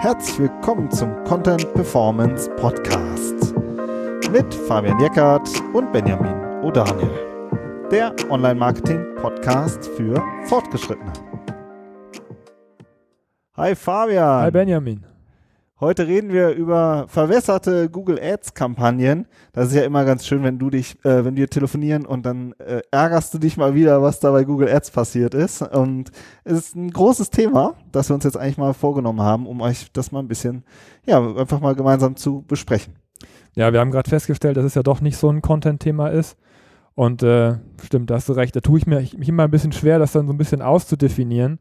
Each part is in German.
Herzlich willkommen zum Content Performance Podcast mit Fabian Jeckert und Benjamin O'Daniel, der Online-Marketing-Podcast für Fortgeschrittene. Hi Fabian. Hi Benjamin. Heute reden wir über verwässerte Google Ads Kampagnen. Das ist ja immer ganz schön, wenn du dich, äh, wenn wir telefonieren und dann äh, ärgerst du dich mal wieder, was da bei Google Ads passiert ist. Und es ist ein großes Thema, das wir uns jetzt eigentlich mal vorgenommen haben, um euch das mal ein bisschen, ja, einfach mal gemeinsam zu besprechen. Ja, wir haben gerade festgestellt, dass es ja doch nicht so ein Content-Thema ist. Und äh, stimmt, da hast du recht. Da tue ich mir ich, mich immer ein bisschen schwer, das dann so ein bisschen auszudefinieren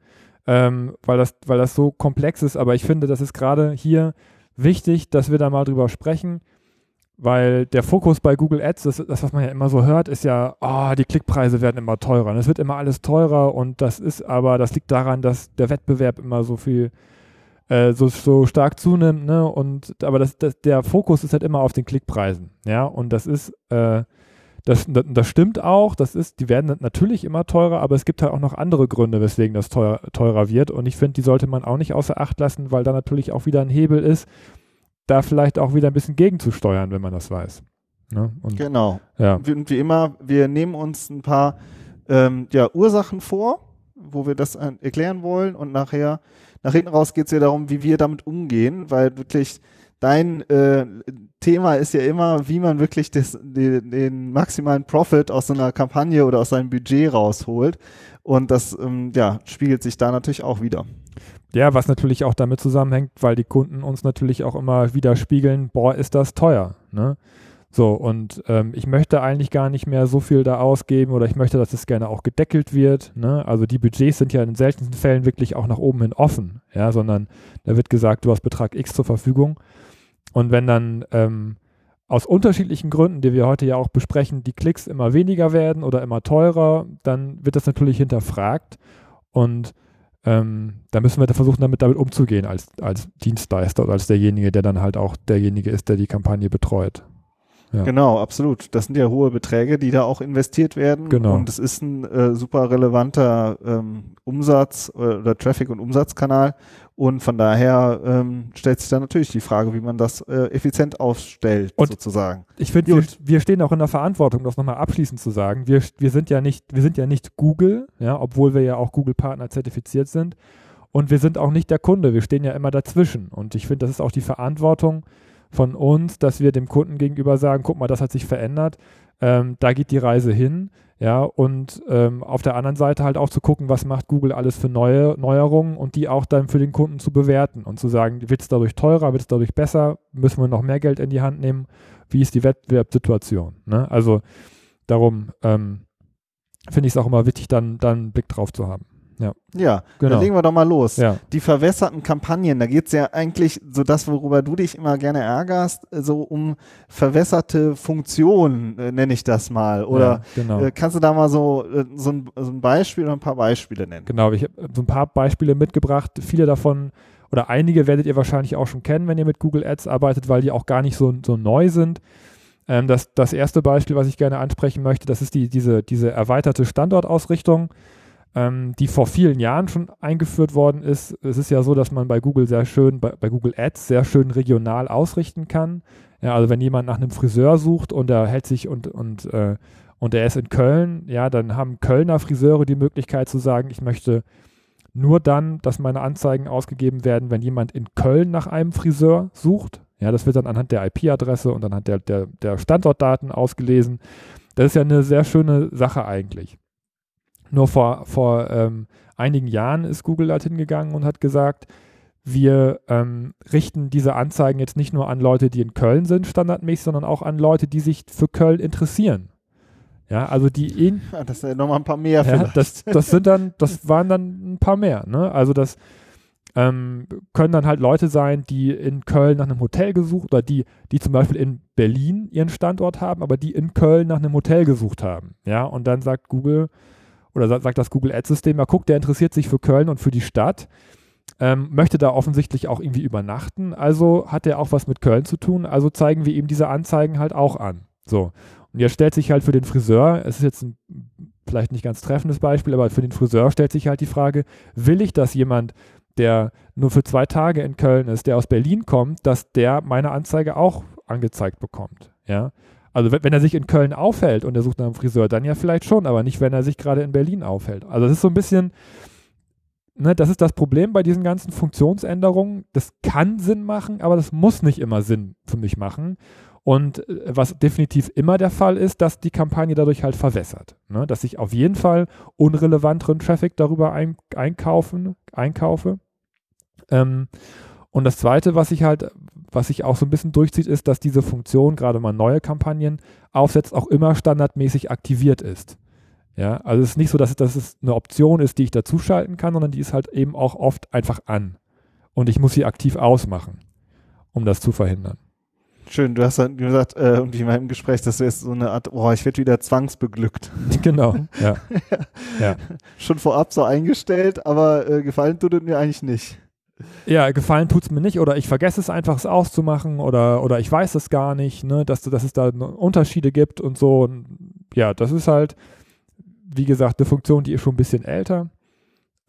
ähm, weil, das, weil das so komplex ist. Aber ich finde, das ist gerade hier wichtig, dass wir da mal drüber sprechen, weil der Fokus bei Google Ads, das, das was man ja immer so hört, ist ja, oh, die Klickpreise werden immer teurer. Und es wird immer alles teurer und das ist aber, das liegt daran, dass der Wettbewerb immer so viel äh, so, so stark zunimmt, ne? Und aber das, das, der Fokus ist halt immer auf den Klickpreisen, ja. Und das ist äh, das, das, stimmt auch, das ist, die werden natürlich immer teurer, aber es gibt halt auch noch andere Gründe, weswegen das teuer, teurer wird. Und ich finde, die sollte man auch nicht außer Acht lassen, weil da natürlich auch wieder ein Hebel ist, da vielleicht auch wieder ein bisschen gegenzusteuern, wenn man das weiß. Ne? Und, genau. Ja. Wie, wie, immer, wir nehmen uns ein paar ähm, ja, Ursachen vor, wo wir das erklären wollen und nachher, nach hinten raus geht es ja darum, wie wir damit umgehen, weil wirklich dein äh, Thema ist ja immer, wie man wirklich das, den, den, maximalen Profit aus so einer Kampagne oder aus seinem Budget rausholt. Und das ähm, ja, spiegelt sich da natürlich auch wieder. Ja, was natürlich auch damit zusammenhängt, weil die Kunden uns natürlich auch immer wieder spiegeln, boah, ist das teuer. Ne? So, und ähm, ich möchte eigentlich gar nicht mehr so viel da ausgeben oder ich möchte, dass es gerne auch gedeckelt wird. Ne? Also die Budgets sind ja in den seltensten Fällen wirklich auch nach oben hin offen, ja, sondern da wird gesagt, du hast Betrag X zur Verfügung. Und wenn dann ähm, aus unterschiedlichen Gründen, die wir heute ja auch besprechen, die Klicks immer weniger werden oder immer teurer, dann wird das natürlich hinterfragt. Und ähm, da müssen wir da versuchen, damit, damit umzugehen als, als Dienstleister oder als derjenige, der dann halt auch derjenige ist, der die Kampagne betreut. Ja. Genau, absolut. Das sind ja hohe Beträge, die da auch investiert werden. Genau. Und es ist ein äh, super relevanter ähm, Umsatz äh, oder Traffic- und Umsatzkanal. Und von daher ähm, stellt sich dann natürlich die Frage, wie man das äh, effizient aufstellt, und sozusagen. Ich finde, wir, wir, stehen auch in der Verantwortung, das nochmal abschließend zu sagen. Wir, wir sind ja nicht, wir sind ja nicht Google, ja, obwohl wir ja auch Google-Partner zertifiziert sind. Und wir sind auch nicht der Kunde. Wir stehen ja immer dazwischen. Und ich finde, das ist auch die Verantwortung, von uns, dass wir dem Kunden gegenüber sagen, guck mal, das hat sich verändert, ähm, da geht die Reise hin, ja, und ähm, auf der anderen Seite halt auch zu gucken, was macht Google alles für neue Neuerungen und die auch dann für den Kunden zu bewerten und zu sagen, wird es dadurch teurer, wird es dadurch besser, müssen wir noch mehr Geld in die Hand nehmen, wie ist die Wettbewerbssituation, ne? Also darum ähm, finde ich es auch immer wichtig, dann, dann einen Blick drauf zu haben. Ja, ja genau. dann legen wir doch mal los. Ja. Die verwässerten Kampagnen, da geht es ja eigentlich so das, worüber du dich immer gerne ärgerst, so um verwässerte Funktionen, äh, nenne ich das mal. Oder ja, genau. äh, kannst du da mal so, äh, so, ein, so ein Beispiel oder ein paar Beispiele nennen? Genau, ich habe so ein paar Beispiele mitgebracht. Viele davon oder einige werdet ihr wahrscheinlich auch schon kennen, wenn ihr mit Google Ads arbeitet, weil die auch gar nicht so, so neu sind. Ähm, das, das erste Beispiel, was ich gerne ansprechen möchte, das ist die, diese, diese erweiterte Standortausrichtung ähm, die vor vielen Jahren schon eingeführt worden ist. Es ist ja so, dass man bei Google sehr schön, bei, bei Google Ads sehr schön regional ausrichten kann. Ja, also wenn jemand nach einem Friseur sucht und er hält sich und, und, äh, und er ist in Köln, ja, dann haben Kölner Friseure die Möglichkeit zu sagen, ich möchte nur dann, dass meine Anzeigen ausgegeben werden, wenn jemand in Köln nach einem Friseur sucht. Ja, das wird dann anhand der IP-Adresse und anhand der, der, der Standortdaten ausgelesen. Das ist ja eine sehr schöne Sache eigentlich. Nur vor, vor ähm, einigen Jahren ist Google halt hingegangen und hat gesagt, wir ähm, richten diese Anzeigen jetzt nicht nur an Leute, die in Köln sind, standardmäßig, sondern auch an Leute, die sich für Köln interessieren. Ja, also die ihn. Ja, das sind ja nochmal ein paar mehr. Ja, das, das sind dann, das waren dann ein paar mehr. Ne? Also das ähm, können dann halt Leute sein, die in Köln nach einem Hotel gesucht oder die, die zum Beispiel in Berlin ihren Standort haben, aber die in Köln nach einem Hotel gesucht haben. Ja, und dann sagt Google, oder sagt das Google Ads-System, ja, guck, der interessiert sich für Köln und für die Stadt, ähm, möchte da offensichtlich auch irgendwie übernachten, also hat er auch was mit Köln zu tun, also zeigen wir ihm diese Anzeigen halt auch an. So. Und jetzt stellt sich halt für den Friseur, es ist jetzt ein vielleicht nicht ganz treffendes Beispiel, aber für den Friseur stellt sich halt die Frage, will ich, dass jemand, der nur für zwei Tage in Köln ist, der aus Berlin kommt, dass der meine Anzeige auch angezeigt bekommt. Ja. Also wenn, er sich in Köln aufhält und er sucht nach einem Friseur, dann ja vielleicht schon, aber nicht, wenn er sich gerade in Berlin aufhält. Also das ist so ein bisschen, ne, das ist das Problem bei diesen ganzen Funktionsänderungen. Das kann Sinn machen, aber das muss nicht immer Sinn für mich machen. Und äh, was definitiv immer der Fall ist, dass die Kampagne dadurch halt verwässert. Ne? Dass ich auf jeden Fall unrelevanteren Traffic darüber ein, einkaufen, einkaufe. Ähm, und das Zweite, was ich halt, was sich auch so ein bisschen durchzieht, ist, dass diese Funktion, gerade mal neue Kampagnen aufsetzt, auch immer standardmäßig aktiviert ist. Ja, also es ist nicht so, dass, dass es eine Option ist, die ich dazuschalten kann, sondern die ist halt eben auch oft einfach an. Und ich muss sie aktiv ausmachen, um das zu verhindern. Schön, du hast dann gesagt, äh, irgendwie in meinem Gespräch, dass du jetzt so eine Art, boah, ich werde wieder zwangsbeglückt. Genau, ja. ja. Schon vorab so eingestellt, aber äh, gefallen tut es mir eigentlich nicht. Ja, gefallen tut es mir nicht oder ich vergesse es einfach, es auszumachen oder, oder ich weiß es gar nicht, ne, dass, dass es da Unterschiede gibt und so. Und ja, das ist halt, wie gesagt, eine Funktion, die ist schon ein bisschen älter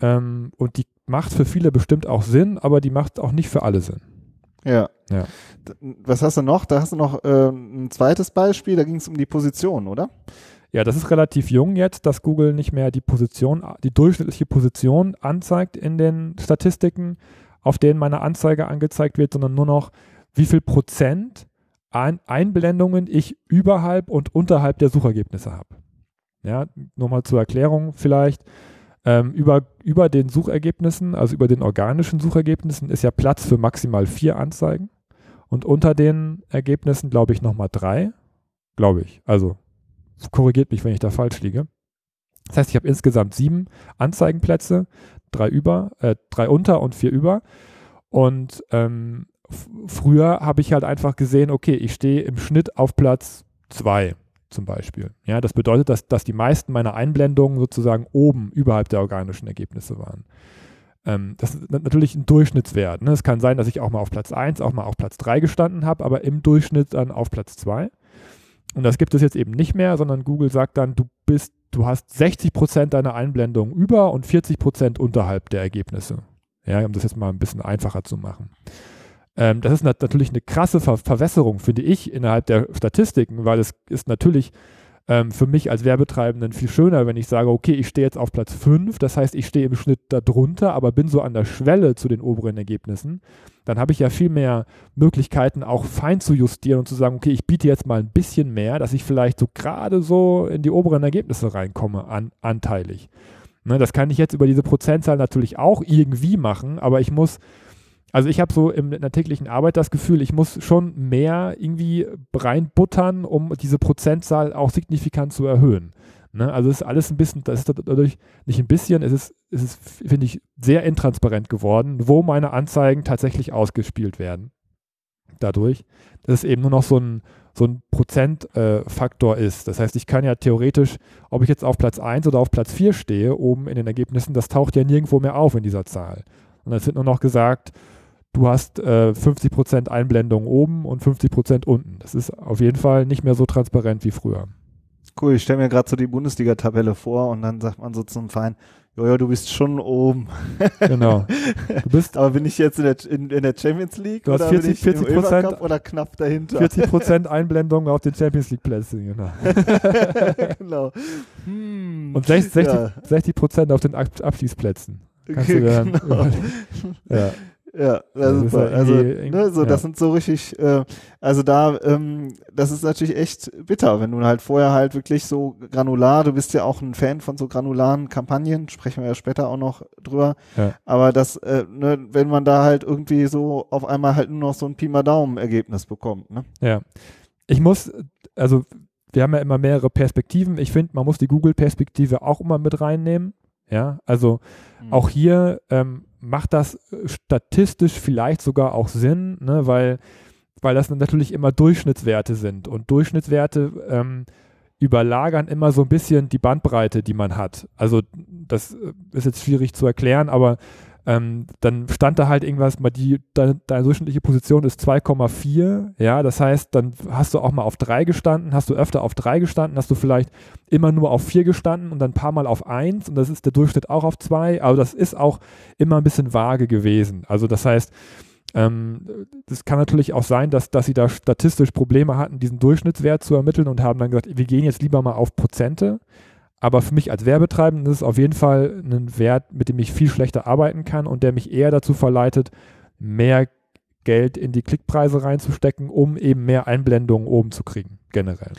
ähm, und die macht für viele bestimmt auch Sinn, aber die macht auch nicht für alle Sinn. Ja. ja. Was hast du noch? Da hast du noch äh, ein zweites Beispiel, da ging es um die Position, oder? Ja, das ist relativ jung jetzt, dass Google nicht mehr die Position, die durchschnittliche Position anzeigt in den Statistiken, auf denen meine Anzeige angezeigt wird, sondern nur noch, wie viel Prozent Ein Einblendungen ich überhalb und unterhalb der Suchergebnisse habe. Ja, nochmal zur Erklärung vielleicht. Ähm, über, über den Suchergebnissen, also über den organischen Suchergebnissen, ist ja Platz für maximal vier Anzeigen. Und unter den Ergebnissen, glaube ich, nochmal drei. Glaube ich. Also korrigiert mich, wenn ich da falsch liege. Das heißt, ich habe insgesamt sieben Anzeigenplätze, drei über, äh, drei unter und vier über. Und ähm, früher habe ich halt einfach gesehen, okay, ich stehe im Schnitt auf Platz zwei zum Beispiel. Ja, das bedeutet, dass, dass die meisten meiner Einblendungen sozusagen oben überhalb der organischen Ergebnisse waren. Ähm, das ist natürlich ein Durchschnittswert. Ne? Es kann sein, dass ich auch mal auf Platz 1, auch mal auf Platz 3 gestanden habe, aber im Durchschnitt dann auf Platz 2. Und das gibt es jetzt eben nicht mehr, sondern Google sagt dann, du bist, du hast 60 Prozent deiner Einblendungen über und 40 Prozent unterhalb der Ergebnisse. Ja, um das jetzt mal ein bisschen einfacher zu machen. Ähm, das ist nat natürlich eine krasse Ver Verwässerung, finde ich, innerhalb der Statistiken, weil es ist natürlich ähm, für mich als Werbetreibenden viel schöner, wenn ich sage, okay, ich stehe jetzt auf Platz 5, das heißt, ich stehe im Schnitt darunter, aber bin so an der Schwelle zu den oberen Ergebnissen. Dann habe ich ja viel mehr Möglichkeiten, auch fein zu justieren und zu sagen, okay, ich biete jetzt mal ein bisschen mehr, dass ich vielleicht so gerade so in die oberen Ergebnisse reinkomme, an, anteilig. Ne, das kann ich jetzt über diese Prozentzahl natürlich auch irgendwie machen, aber ich muss also ich habe so in der täglichen Arbeit das Gefühl, ich muss schon mehr irgendwie reinbuttern, um diese Prozentzahl auch signifikant zu erhöhen. Ne? Also es ist alles ein bisschen, das ist dadurch nicht ein bisschen, es ist, es ist, finde ich, sehr intransparent geworden, wo meine Anzeigen tatsächlich ausgespielt werden. Dadurch, dass es eben nur noch so ein, so ein Prozentfaktor äh, ist. Das heißt, ich kann ja theoretisch, ob ich jetzt auf Platz 1 oder auf Platz 4 stehe, oben in den Ergebnissen, das taucht ja nirgendwo mehr auf in dieser Zahl. Und es wird nur noch gesagt, du hast äh, 50% Einblendung oben und 50% unten. Das ist auf jeden Fall nicht mehr so transparent wie früher. Cool, ich stelle mir gerade so die Bundesliga-Tabelle vor und dann sagt man so zum Verein, Jojo, du bist schon oben. Genau. Du bist Aber bin ich jetzt in der, in, in der Champions League du hast 40, 40 Prozent oder knapp dahinter? 40 Prozent Einblendung auf den Champions League Plätzen, genau. genau. Hm, und 60, ja. 60 Prozent auf den Abschließplätzen. Kannst du dann genau. ja. Ja, ja super. Also, ne, so, ja. das sind so richtig, äh, also da, ähm, das ist natürlich echt bitter, wenn du halt vorher halt wirklich so granular, du bist ja auch ein Fan von so granularen Kampagnen, sprechen wir ja später auch noch drüber, ja. aber das, äh, ne, wenn man da halt irgendwie so auf einmal halt nur noch so ein Pi mal Daumen-Ergebnis bekommt, ne? Ja. Ich muss, also wir haben ja immer mehrere Perspektiven. Ich finde, man muss die Google-Perspektive auch immer mit reinnehmen. Ja, also mhm. auch hier ähm, macht das äh, statistisch vielleicht sogar auch Sinn, ne, weil, weil das natürlich immer Durchschnittswerte sind. Und Durchschnittswerte ähm, überlagern immer so ein bisschen die Bandbreite, die man hat. Also das äh, ist jetzt schwierig zu erklären, aber ähm, dann stand da halt irgendwas, mal die, deine, deine durchschnittliche Position ist 2,4, ja, das heißt, dann hast du auch mal auf 3 gestanden, hast du öfter auf 3 gestanden, hast du vielleicht immer nur auf 4 gestanden und dann ein paar Mal auf 1 und das ist der Durchschnitt auch auf 2, aber das ist auch immer ein bisschen vage gewesen. Also das heißt, ähm, das kann natürlich auch sein, dass, dass sie da statistisch Probleme hatten, diesen Durchschnittswert zu ermitteln und haben dann gesagt, wir gehen jetzt lieber mal auf Prozente. Aber für mich als Werbetreibenden ist es auf jeden Fall ein Wert, mit dem ich viel schlechter arbeiten kann und der mich eher dazu verleitet, mehr Geld in die Klickpreise reinzustecken, um eben mehr Einblendungen oben zu kriegen, generell.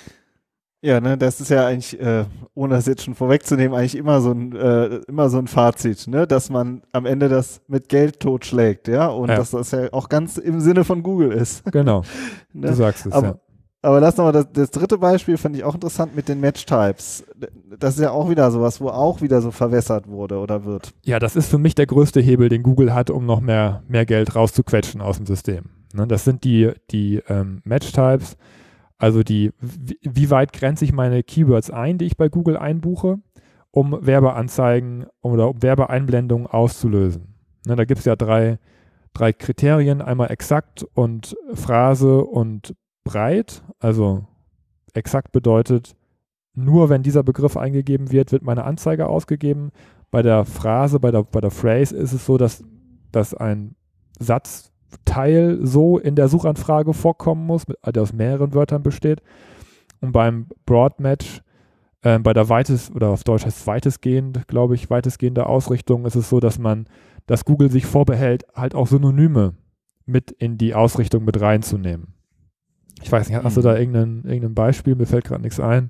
Ja, ne, das ist ja eigentlich, äh, ohne das jetzt schon vorwegzunehmen, eigentlich immer so ein, äh, immer so ein Fazit, ne, dass man am Ende das mit Geld totschlägt, ja, und ja. dass das ja auch ganz im Sinne von Google ist. Genau. ne? Du sagst es, aber, ja. Aber lass nochmal, das, das dritte Beispiel fand ich auch interessant mit den Match-Types. Das ist ja auch wieder sowas, wo auch wieder so verwässert wurde oder wird. Ja, das ist für mich der größte Hebel, den Google hat, um noch mehr, mehr Geld rauszuquetschen aus dem System. Ne, das sind die, die ähm, Match-Types, also die, wie, wie weit grenze ich meine Keywords ein, die ich bei Google einbuche, um Werbeanzeigen oder um Werbeeinblendungen auszulösen. Ne, da gibt es ja drei, drei Kriterien, einmal exakt und Phrase und breit, also exakt bedeutet, nur wenn dieser Begriff eingegeben wird, wird meine Anzeige ausgegeben. Bei der Phrase, bei der, bei der Phrase ist es so, dass, dass ein Satzteil so in der Suchanfrage vorkommen muss, der aus mehreren Wörtern besteht. Und beim Broadmatch, äh, bei der weitest, oder auf Deutsch heißt es weitestgehend, glaube ich, weitestgehende Ausrichtung ist es so, dass man, dass Google sich vorbehält, halt auch Synonyme mit in die Ausrichtung mit reinzunehmen. Ich weiß nicht, hast du da mhm. irgendein, irgendein Beispiel? Mir fällt gerade nichts ein.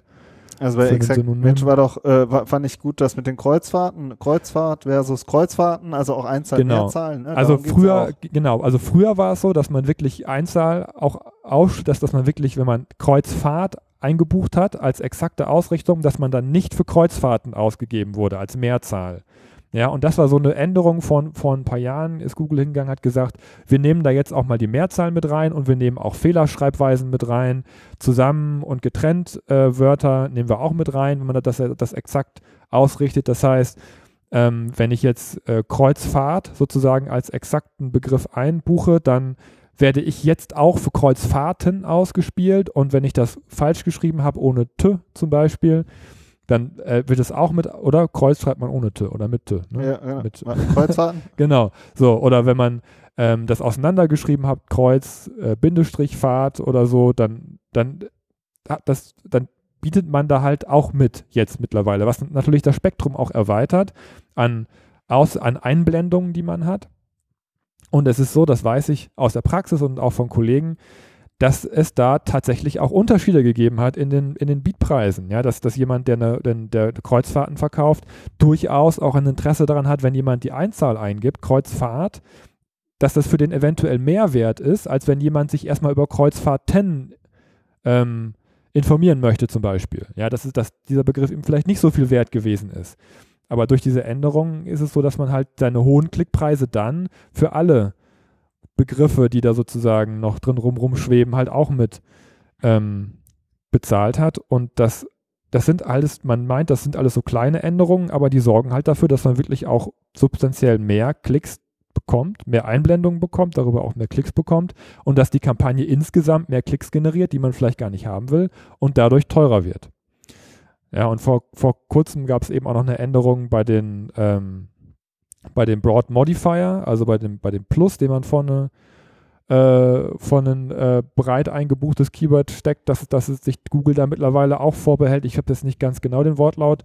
Also bei Exact Match war doch, äh, war, fand ich gut, dass mit den Kreuzfahrten, Kreuzfahrt versus Kreuzfahrten, also auch Einzahl, genau. Mehrzahlen. Ne? Also früher, genau, also früher war es so, dass man wirklich Einzahl auch aus, dass, dass man wirklich, wenn man Kreuzfahrt eingebucht hat als exakte Ausrichtung, dass man dann nicht für Kreuzfahrten ausgegeben wurde als Mehrzahl. Ja, und das war so eine Änderung von vor ein paar Jahren, ist Google hingegangen, hat gesagt, wir nehmen da jetzt auch mal die Mehrzahl mit rein und wir nehmen auch Fehlerschreibweisen mit rein, zusammen und getrennt äh, Wörter nehmen wir auch mit rein, wenn man das, das exakt ausrichtet. Das heißt, ähm, wenn ich jetzt äh, Kreuzfahrt sozusagen als exakten Begriff einbuche, dann werde ich jetzt auch für Kreuzfahrten ausgespielt. Und wenn ich das falsch geschrieben habe, ohne T zum Beispiel, dann äh, wird es auch mit, oder Kreuz schreibt man ohne T oder mit T. Ne? Ja, ja. Mit, Kreuzfahrten? genau. So, oder wenn man ähm, das auseinandergeschrieben hat, Kreuz, äh, Bindestrich, Fahrt oder so, dann, dann, das, dann bietet man da halt auch mit jetzt mittlerweile, was natürlich das Spektrum auch erweitert an, aus, an Einblendungen, die man hat. Und es ist so, das weiß ich aus der Praxis und auch von Kollegen, dass es da tatsächlich auch Unterschiede gegeben hat in den, in den Beatpreisen. Ja, dass, dass jemand, der, eine, der Kreuzfahrten verkauft, durchaus auch ein Interesse daran hat, wenn jemand die Einzahl eingibt, Kreuzfahrt, dass das für den eventuell mehr wert ist, als wenn jemand sich erstmal über Kreuzfahrten ähm, informieren möchte, zum Beispiel. Ja, dass, ist, dass dieser Begriff ihm vielleicht nicht so viel wert gewesen ist. Aber durch diese Änderung ist es so, dass man halt seine hohen Klickpreise dann für alle Begriffe, die da sozusagen noch drin rum rumschweben, halt auch mit ähm, bezahlt hat. Und das, das sind alles, man meint, das sind alles so kleine Änderungen, aber die sorgen halt dafür, dass man wirklich auch substanziell mehr Klicks bekommt, mehr Einblendungen bekommt, darüber auch mehr Klicks bekommt und dass die Kampagne insgesamt mehr Klicks generiert, die man vielleicht gar nicht haben will und dadurch teurer wird. Ja, und vor, vor kurzem gab es eben auch noch eine Änderung bei den ähm, bei dem Broad Modifier, also bei dem, bei dem Plus, den man vorne äh, von ein äh, breit eingebuchtes Keyword steckt, dass, dass es sich Google da mittlerweile auch vorbehält. Ich habe jetzt nicht ganz genau den Wortlaut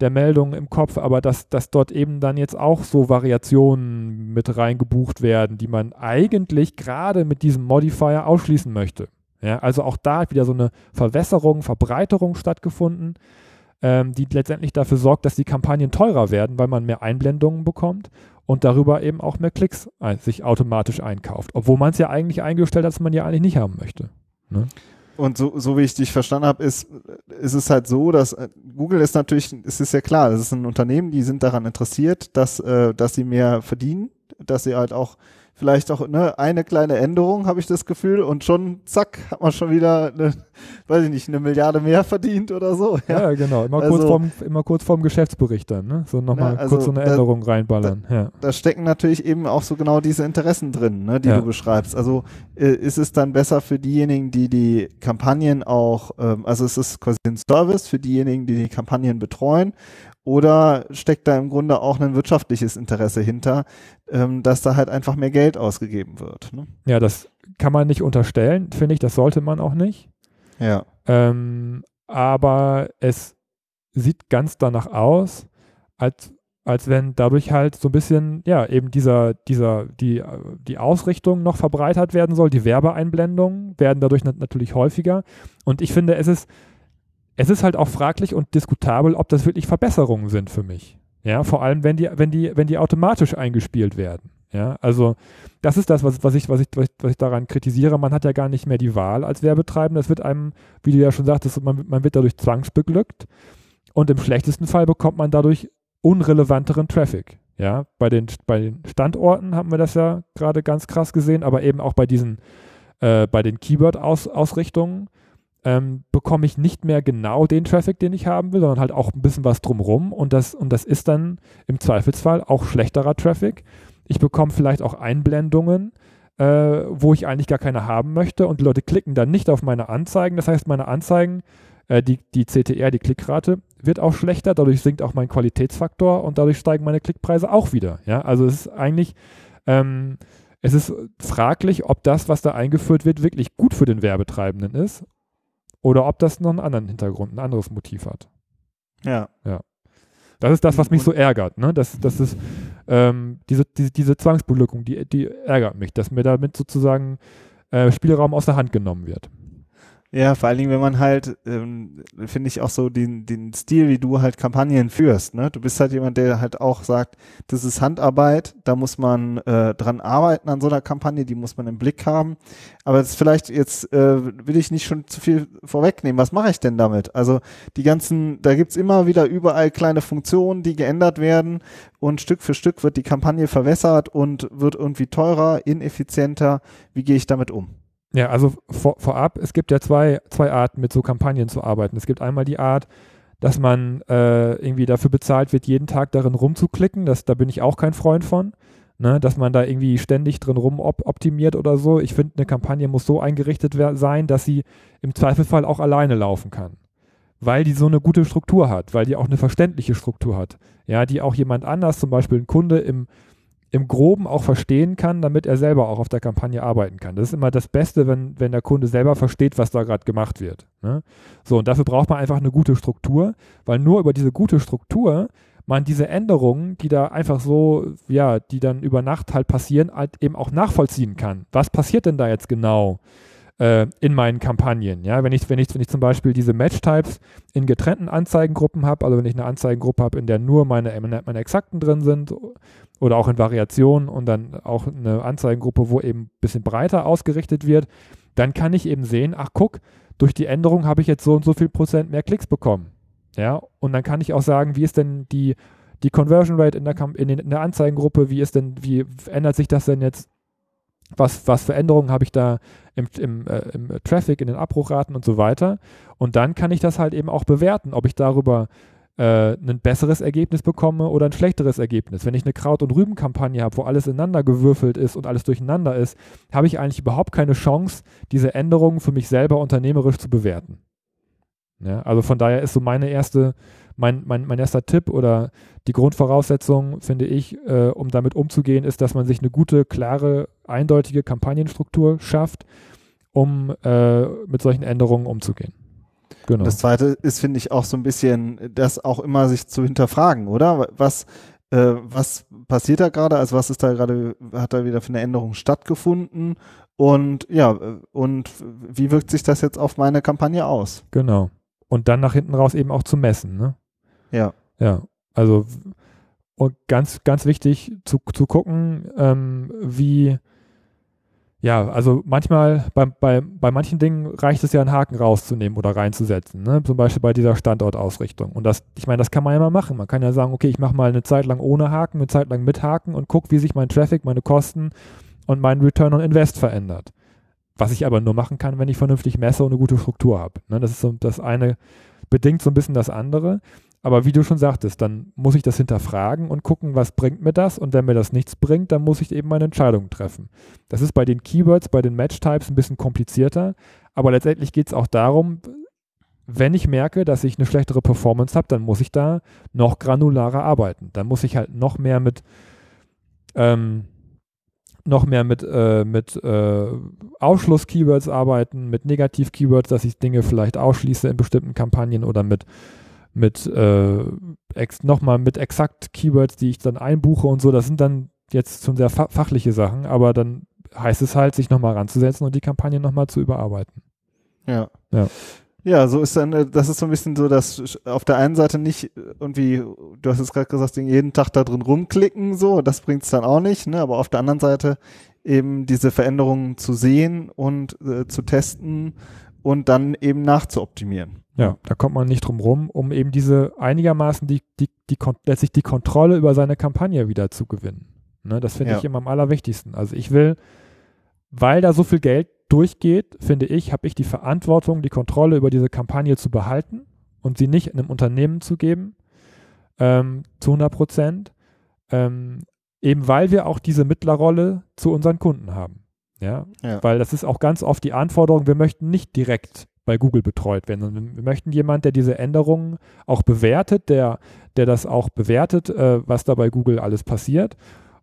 der Meldung im Kopf, aber dass, dass dort eben dann jetzt auch so Variationen mit reingebucht werden, die man eigentlich gerade mit diesem Modifier ausschließen möchte. Ja, also auch da hat wieder so eine Verwässerung, Verbreiterung stattgefunden ähm, die letztendlich dafür sorgt, dass die Kampagnen teurer werden, weil man mehr Einblendungen bekommt und darüber eben auch mehr Klicks ein, sich automatisch einkauft. Obwohl man es ja eigentlich eingestellt hat, dass man ja eigentlich nicht haben möchte. Ne? Und so, so wie ich dich verstanden habe, ist, ist es halt so, dass äh, Google ist natürlich, es ist ja klar, das ist ein Unternehmen, die sind daran interessiert, dass, äh, dass sie mehr verdienen, dass sie halt auch vielleicht auch ne, eine kleine Änderung, habe ich das Gefühl, und schon zack, hat man schon wieder, eine, weiß ich nicht, eine Milliarde mehr verdient oder so. Ja, ja genau, immer, also, kurz vorm, immer kurz vorm Geschäftsbericht dann, ne? so nochmal also kurz so eine Änderung da, reinballern. Da, ja. da stecken natürlich eben auch so genau diese Interessen drin, ne, die ja. du beschreibst. Also äh, ist es dann besser für diejenigen, die die Kampagnen auch, ähm, also es ist quasi ein Service für diejenigen, die die Kampagnen betreuen oder steckt da im Grunde auch ein wirtschaftliches Interesse hinter, ähm, dass da halt einfach mehr Geld ausgegeben wird? Ne? Ja, das kann man nicht unterstellen, finde ich. Das sollte man auch nicht. Ja. Ähm, aber es sieht ganz danach aus, als, als wenn dadurch halt so ein bisschen, ja, eben dieser, dieser, die, die Ausrichtung noch verbreitert werden soll. Die Werbeeinblendungen werden dadurch natürlich häufiger. Und ich finde, es ist es ist halt auch fraglich und diskutabel, ob das wirklich Verbesserungen sind für mich. Ja, vor allem, wenn die, wenn die, wenn die automatisch eingespielt werden. Ja, also das ist das, was, was, ich, was, ich, was ich daran kritisiere. Man hat ja gar nicht mehr die Wahl als Werbetreibender. Es wird einem, wie du ja schon sagtest, man, man wird dadurch zwangsbeglückt. Und im schlechtesten Fall bekommt man dadurch unrelevanteren Traffic. Ja, bei den, bei den Standorten haben wir das ja gerade ganz krass gesehen, aber eben auch bei diesen, äh, bei den Keyword-Ausrichtungen. -Aus ähm, bekomme ich nicht mehr genau den Traffic, den ich haben will, sondern halt auch ein bisschen was drumrum und das, und das ist dann im Zweifelsfall auch schlechterer Traffic. Ich bekomme vielleicht auch Einblendungen, äh, wo ich eigentlich gar keine haben möchte und die Leute klicken dann nicht auf meine Anzeigen. Das heißt, meine Anzeigen, äh, die, die CTR, die Klickrate, wird auch schlechter, dadurch sinkt auch mein Qualitätsfaktor und dadurch steigen meine Klickpreise auch wieder. Ja, also es ist eigentlich, ähm, es ist fraglich, ob das, was da eingeführt wird, wirklich gut für den Werbetreibenden ist oder ob das noch einen anderen Hintergrund, ein anderes Motiv hat. Ja. Ja. Das ist das, was mich so ärgert, ne? Das, das ist ähm, diese, diese, diese Zwangsbeglückung, die, die ärgert mich, dass mir damit sozusagen äh, Spielraum aus der Hand genommen wird. Ja, vor allen Dingen, wenn man halt, ähm, finde ich auch so den, den Stil, wie du halt Kampagnen führst. Ne? Du bist halt jemand, der halt auch sagt, das ist Handarbeit, da muss man äh, dran arbeiten an so einer Kampagne, die muss man im Blick haben. Aber das vielleicht jetzt äh, will ich nicht schon zu viel vorwegnehmen. Was mache ich denn damit? Also die ganzen, da gibt's immer wieder überall kleine Funktionen, die geändert werden und Stück für Stück wird die Kampagne verwässert und wird irgendwie teurer, ineffizienter. Wie gehe ich damit um? Ja, also vor, vorab, es gibt ja zwei, zwei Arten, mit so Kampagnen zu arbeiten. Es gibt einmal die Art, dass man äh, irgendwie dafür bezahlt wird, jeden Tag darin rumzuklicken. Das, da bin ich auch kein Freund von. Ne? Dass man da irgendwie ständig drin rum op optimiert oder so. Ich finde, eine Kampagne muss so eingerichtet sein, dass sie im Zweifelfall auch alleine laufen kann. Weil die so eine gute Struktur hat, weil die auch eine verständliche Struktur hat. Ja, die auch jemand anders, zum Beispiel ein Kunde im im Groben auch verstehen kann, damit er selber auch auf der Kampagne arbeiten kann. Das ist immer das Beste, wenn, wenn der Kunde selber versteht, was da gerade gemacht wird. Ne? So, und dafür braucht man einfach eine gute Struktur, weil nur über diese gute Struktur man diese Änderungen, die da einfach so, ja, die dann über Nacht halt passieren, halt eben auch nachvollziehen kann. Was passiert denn da jetzt genau? Äh, in meinen Kampagnen. Ja, wenn ich, wenn ich, wenn ich zum Beispiel diese Match-Types in getrennten Anzeigengruppen habe, also wenn ich eine Anzeigengruppe habe, in der nur meine, meine Exakten drin sind oder auch in Variationen und dann auch eine Anzeigengruppe, wo eben ein bisschen breiter ausgerichtet wird, dann kann ich eben sehen, ach guck, durch die Änderung habe ich jetzt so und so viel Prozent mehr Klicks bekommen. Ja, und dann kann ich auch sagen, wie ist denn die, die Conversion Rate in der, in, den, in der Anzeigengruppe, wie ist denn, wie ändert sich das denn jetzt was, was für Änderungen habe ich da im, im, äh, im Traffic, in den Abbruchraten und so weiter. Und dann kann ich das halt eben auch bewerten, ob ich darüber äh, ein besseres Ergebnis bekomme oder ein schlechteres Ergebnis. Wenn ich eine Kraut- und Rübenkampagne habe, wo alles ineinander gewürfelt ist und alles durcheinander ist, habe ich eigentlich überhaupt keine Chance, diese Änderungen für mich selber unternehmerisch zu bewerten. Ja, also von daher ist so meine erste mein, mein, mein erster Tipp oder die Grundvoraussetzung, finde ich, äh, um damit umzugehen, ist, dass man sich eine gute, klare, eindeutige Kampagnenstruktur schafft, um äh, mit solchen Änderungen umzugehen. Genau. Das zweite ist, finde ich, auch so ein bisschen, das auch immer sich zu hinterfragen, oder? Was, äh, was passiert da gerade? Also was ist da gerade, hat da wieder für eine Änderung stattgefunden? Und ja, und wie wirkt sich das jetzt auf meine Kampagne aus? Genau. Und dann nach hinten raus eben auch zu messen, ne? Ja. Ja, also und ganz, ganz wichtig zu, zu gucken, ähm, wie, ja, also manchmal, bei, bei, bei manchen Dingen reicht es ja, einen Haken rauszunehmen oder reinzusetzen, ne? zum Beispiel bei dieser Standortausrichtung. Und das, ich meine, das kann man ja mal machen. Man kann ja sagen, okay, ich mache mal eine Zeit lang ohne Haken, eine Zeit lang mit Haken und gucke, wie sich mein Traffic, meine Kosten und mein Return on Invest verändert. Was ich aber nur machen kann, wenn ich vernünftig messe und eine gute Struktur habe. Ne, das ist so das eine bedingt so ein bisschen das andere. Aber wie du schon sagtest, dann muss ich das hinterfragen und gucken, was bringt mir das? Und wenn mir das nichts bringt, dann muss ich eben meine Entscheidung treffen. Das ist bei den Keywords, bei den Match-Types ein bisschen komplizierter. Aber letztendlich geht es auch darum, wenn ich merke, dass ich eine schlechtere Performance habe, dann muss ich da noch granularer arbeiten. Dann muss ich halt noch mehr mit ähm, noch mehr mit, äh, mit äh, Ausschluss-Keywords arbeiten, mit Negativ-Keywords, dass ich Dinge vielleicht ausschließe in bestimmten Kampagnen oder mit, mit äh, nochmal mit exakt Keywords, die ich dann einbuche und so. Das sind dann jetzt schon sehr fa fachliche Sachen, aber dann heißt es halt, sich nochmal ranzusetzen und die Kampagne nochmal zu überarbeiten. Ja. Ja. Ja, so ist dann, äh, das ist so ein bisschen so, dass auf der einen Seite nicht irgendwie, du hast es gerade gesagt, jeden Tag da drin rumklicken, so, das bringt's dann auch nicht, ne? Aber auf der anderen Seite eben diese Veränderungen zu sehen und äh, zu testen und dann eben nachzuoptimieren. Ja, da kommt man nicht drum rum, um eben diese einigermaßen die, die, die, letztlich die Kontrolle über seine Kampagne wieder zu gewinnen. Ne, das finde ja. ich immer am allerwichtigsten. Also ich will, weil da so viel Geld durchgeht, finde ich, habe ich die Verantwortung, die Kontrolle über diese Kampagne zu behalten und sie nicht einem Unternehmen zu geben, ähm, zu 100 Prozent, ähm, eben weil wir auch diese Mittlerrolle zu unseren Kunden haben. Ja? ja? weil das ist auch ganz oft die Anforderung, wir möchten nicht direkt bei Google betreut werden, sondern wir möchten jemanden, der diese Änderungen auch bewertet, der, der das auch bewertet, äh, was da bei Google alles passiert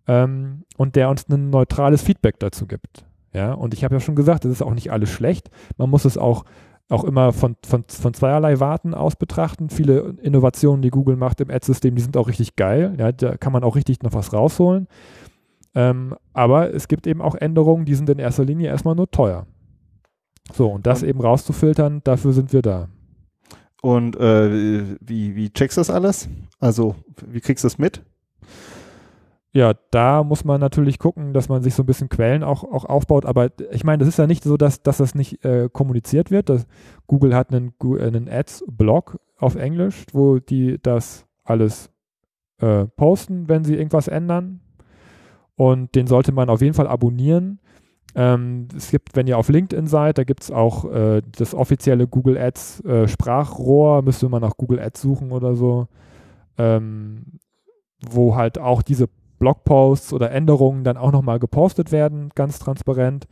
ähm, und der uns ein neutrales Feedback dazu gibt. Ja, und ich habe ja schon gesagt, es ist auch nicht alles schlecht. Man muss es auch, auch immer von, von, von zweierlei Warten aus betrachten. Viele Innovationen, die Google macht im Ad-System, die sind auch richtig geil. Ja, da kann man auch richtig noch was rausholen. Ähm, aber es gibt eben auch Änderungen, die sind in erster Linie erstmal nur teuer. So, und das eben rauszufiltern, dafür sind wir da. Und äh, wie, wie checkst du das alles? Also, wie kriegst du das mit? ja, da muss man natürlich gucken, dass man sich so ein bisschen Quellen auch, auch aufbaut. Aber ich meine, das ist ja nicht so, dass, dass das nicht äh, kommuniziert wird. Das, Google hat einen, äh, einen Ads-Blog auf Englisch, wo die das alles äh, posten, wenn sie irgendwas ändern. Und den sollte man auf jeden Fall abonnieren. Ähm, es gibt, wenn ihr auf LinkedIn seid, da gibt es auch äh, das offizielle Google Ads äh, Sprachrohr, müsste man nach Google Ads suchen oder so. Ähm, wo halt auch diese Blogposts oder Änderungen dann auch nochmal gepostet werden, ganz transparent.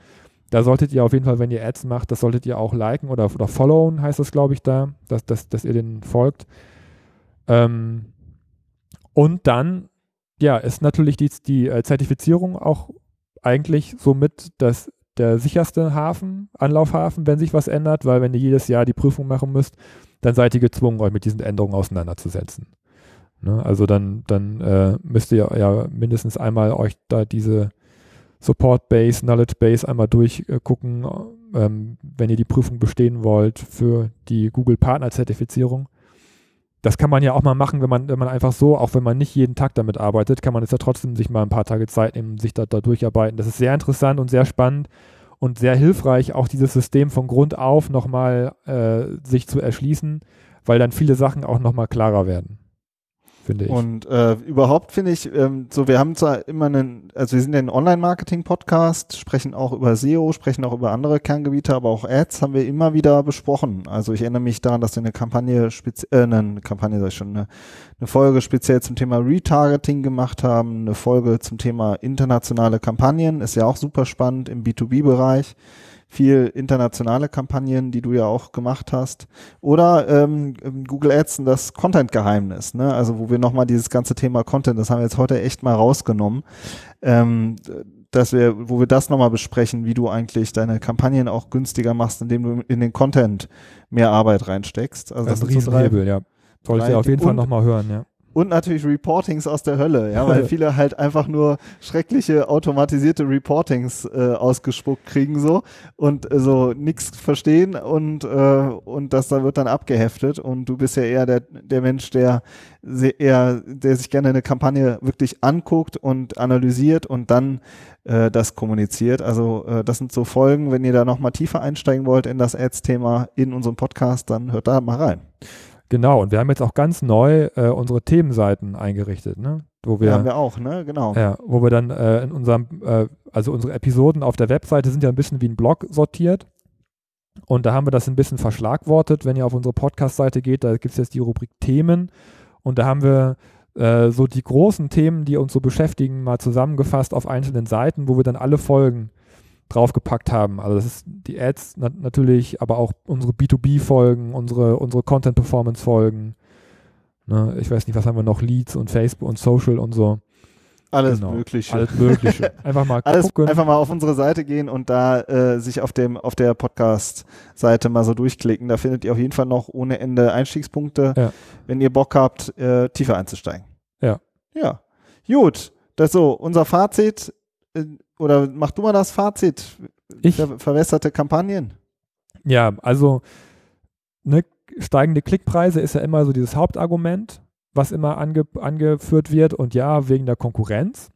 Da solltet ihr auf jeden Fall, wenn ihr Ads macht, das solltet ihr auch liken oder, oder followen, heißt das, glaube ich, da, dass, dass, dass ihr den folgt. Ähm, und dann, ja, ist natürlich die, die äh, Zertifizierung auch eigentlich somit das, der sicherste Hafen, Anlaufhafen, wenn sich was ändert, weil wenn ihr jedes Jahr die Prüfung machen müsst, dann seid ihr gezwungen, euch mit diesen Änderungen auseinanderzusetzen. Ne? Also dann, dann äh, müsst ihr ja mindestens einmal euch da diese Support Base, Knowledge Base einmal durchgucken, äh, ähm, wenn ihr die Prüfung bestehen wollt für die Google Partner Zertifizierung. Das kann man ja auch mal machen, wenn man, wenn man einfach so, auch wenn man nicht jeden Tag damit arbeitet, kann man jetzt ja trotzdem sich mal ein paar Tage Zeit nehmen, sich da, da durcharbeiten. Das ist sehr interessant und sehr spannend und sehr hilfreich, auch dieses System von Grund auf nochmal äh, sich zu erschließen, weil dann viele Sachen auch nochmal klarer werden finde ich. Und äh, überhaupt finde ich, ähm, so wir haben zwar immer einen, also wir sind ja ein Online-Marketing-Podcast, sprechen auch über SEO, sprechen auch über andere Kerngebiete, aber auch Ads haben wir immer wieder besprochen. Also ich erinnere mich daran, dass wir eine Kampagne, äh, eine Kampagne, sag ich schon, eine, eine Folge speziell zum Thema Retargeting gemacht haben, eine Folge zum Thema internationale Kampagnen, ist ja auch super spannend im B2B-Bereich viel internationale Kampagnen, die du ja auch gemacht hast. Oder ähm, Google Ads und das Content-Geheimnis, ne? Also wo wir nochmal dieses ganze Thema Content, das haben wir jetzt heute echt mal rausgenommen, ähm, dass wir, wo wir das nochmal besprechen, wie du eigentlich deine Kampagnen auch günstiger machst, indem du in den Content mehr Arbeit reinsteckst. Also das, das ist ein Riesenhebel, so ja. Solltet ihr auf jeden Fall nochmal hören, ja und natürlich Reportings aus der Hölle, ja, weil viele halt einfach nur schreckliche automatisierte Reportings äh, ausgespuckt kriegen so und äh, so nichts verstehen und äh, und das da wird dann abgeheftet und du bist ja eher der der Mensch, der eher der sich gerne eine Kampagne wirklich anguckt und analysiert und dann äh, das kommuniziert. Also äh, das sind so Folgen, wenn ihr da noch mal tiefer einsteigen wollt in das Ads-Thema in unserem Podcast, dann hört da mal rein. Genau, und wir haben jetzt auch ganz neu äh, unsere Themenseiten eingerichtet, ne? Wo wir, ja, haben wir auch, ne? Genau. Ja, wo wir dann äh, in unserem, äh, also unsere Episoden auf der Webseite sind ja ein bisschen wie ein Blog sortiert. Und da haben wir das ein bisschen verschlagwortet. Wenn ihr auf unsere Podcast-Seite geht, da gibt es jetzt die Rubrik Themen. Und da haben wir äh, so die großen Themen, die uns so beschäftigen, mal zusammengefasst auf einzelnen Seiten, wo wir dann alle Folgen draufgepackt haben. Also das ist die Ads na natürlich, aber auch unsere B2B-Folgen, unsere, unsere Content-Performance-Folgen. Ne? Ich weiß nicht, was haben wir noch? Leads und Facebook und Social und so. Alles genau. Mögliche. Alles Mögliche. Einfach mal Alles, gucken. Einfach mal auf unsere Seite gehen und da äh, sich auf dem auf der Podcast-Seite mal so durchklicken. Da findet ihr auf jeden Fall noch ohne Ende Einstiegspunkte, ja. wenn ihr Bock habt, äh, tiefer einzusteigen. Ja. Ja. Gut. Das so, unser Fazit, oder mach du mal das Fazit. Ich? Ver verwässerte Kampagnen. Ja, also ne, steigende Klickpreise ist ja immer so dieses Hauptargument was immer ange, angeführt wird und ja, wegen der Konkurrenz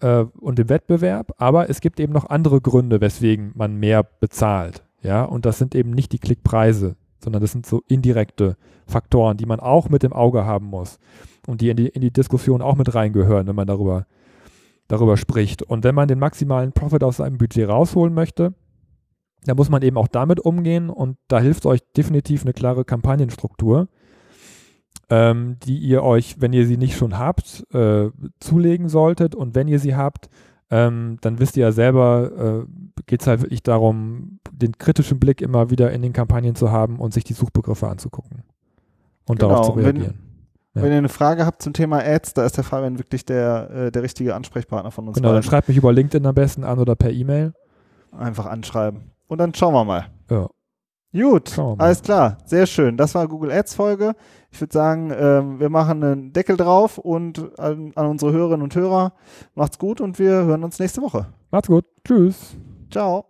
äh, und dem Wettbewerb, aber es gibt eben noch andere Gründe, weswegen man mehr bezahlt. Ja, und das sind eben nicht die Klickpreise, sondern das sind so indirekte Faktoren, die man auch mit dem Auge haben muss und die in die, in die Diskussion auch mit reingehören, wenn man darüber, darüber spricht. Und wenn man den maximalen Profit aus seinem Budget rausholen möchte, dann muss man eben auch damit umgehen und da hilft euch definitiv eine klare Kampagnenstruktur, ähm, die ihr euch, wenn ihr sie nicht schon habt, äh, zulegen solltet. Und wenn ihr sie habt, ähm, dann wisst ihr ja selber, äh, geht es halt wirklich darum, den kritischen Blick immer wieder in den Kampagnen zu haben und sich die Suchbegriffe anzugucken und genau. darauf zu reagieren. Wenn, ja. wenn ihr eine Frage habt zum Thema Ads, da ist der Fabian wirklich der, äh, der richtige Ansprechpartner von uns. Genau, beiden. dann schreibt mich über LinkedIn am besten an oder per E-Mail. Einfach anschreiben. Und dann schauen wir mal. Ja. Gut, alles klar, sehr schön. Das war Google Ads Folge. Ich würde sagen, ähm, wir machen einen Deckel drauf und an, an unsere Hörerinnen und Hörer macht's gut und wir hören uns nächste Woche. Macht's gut. Tschüss. Ciao.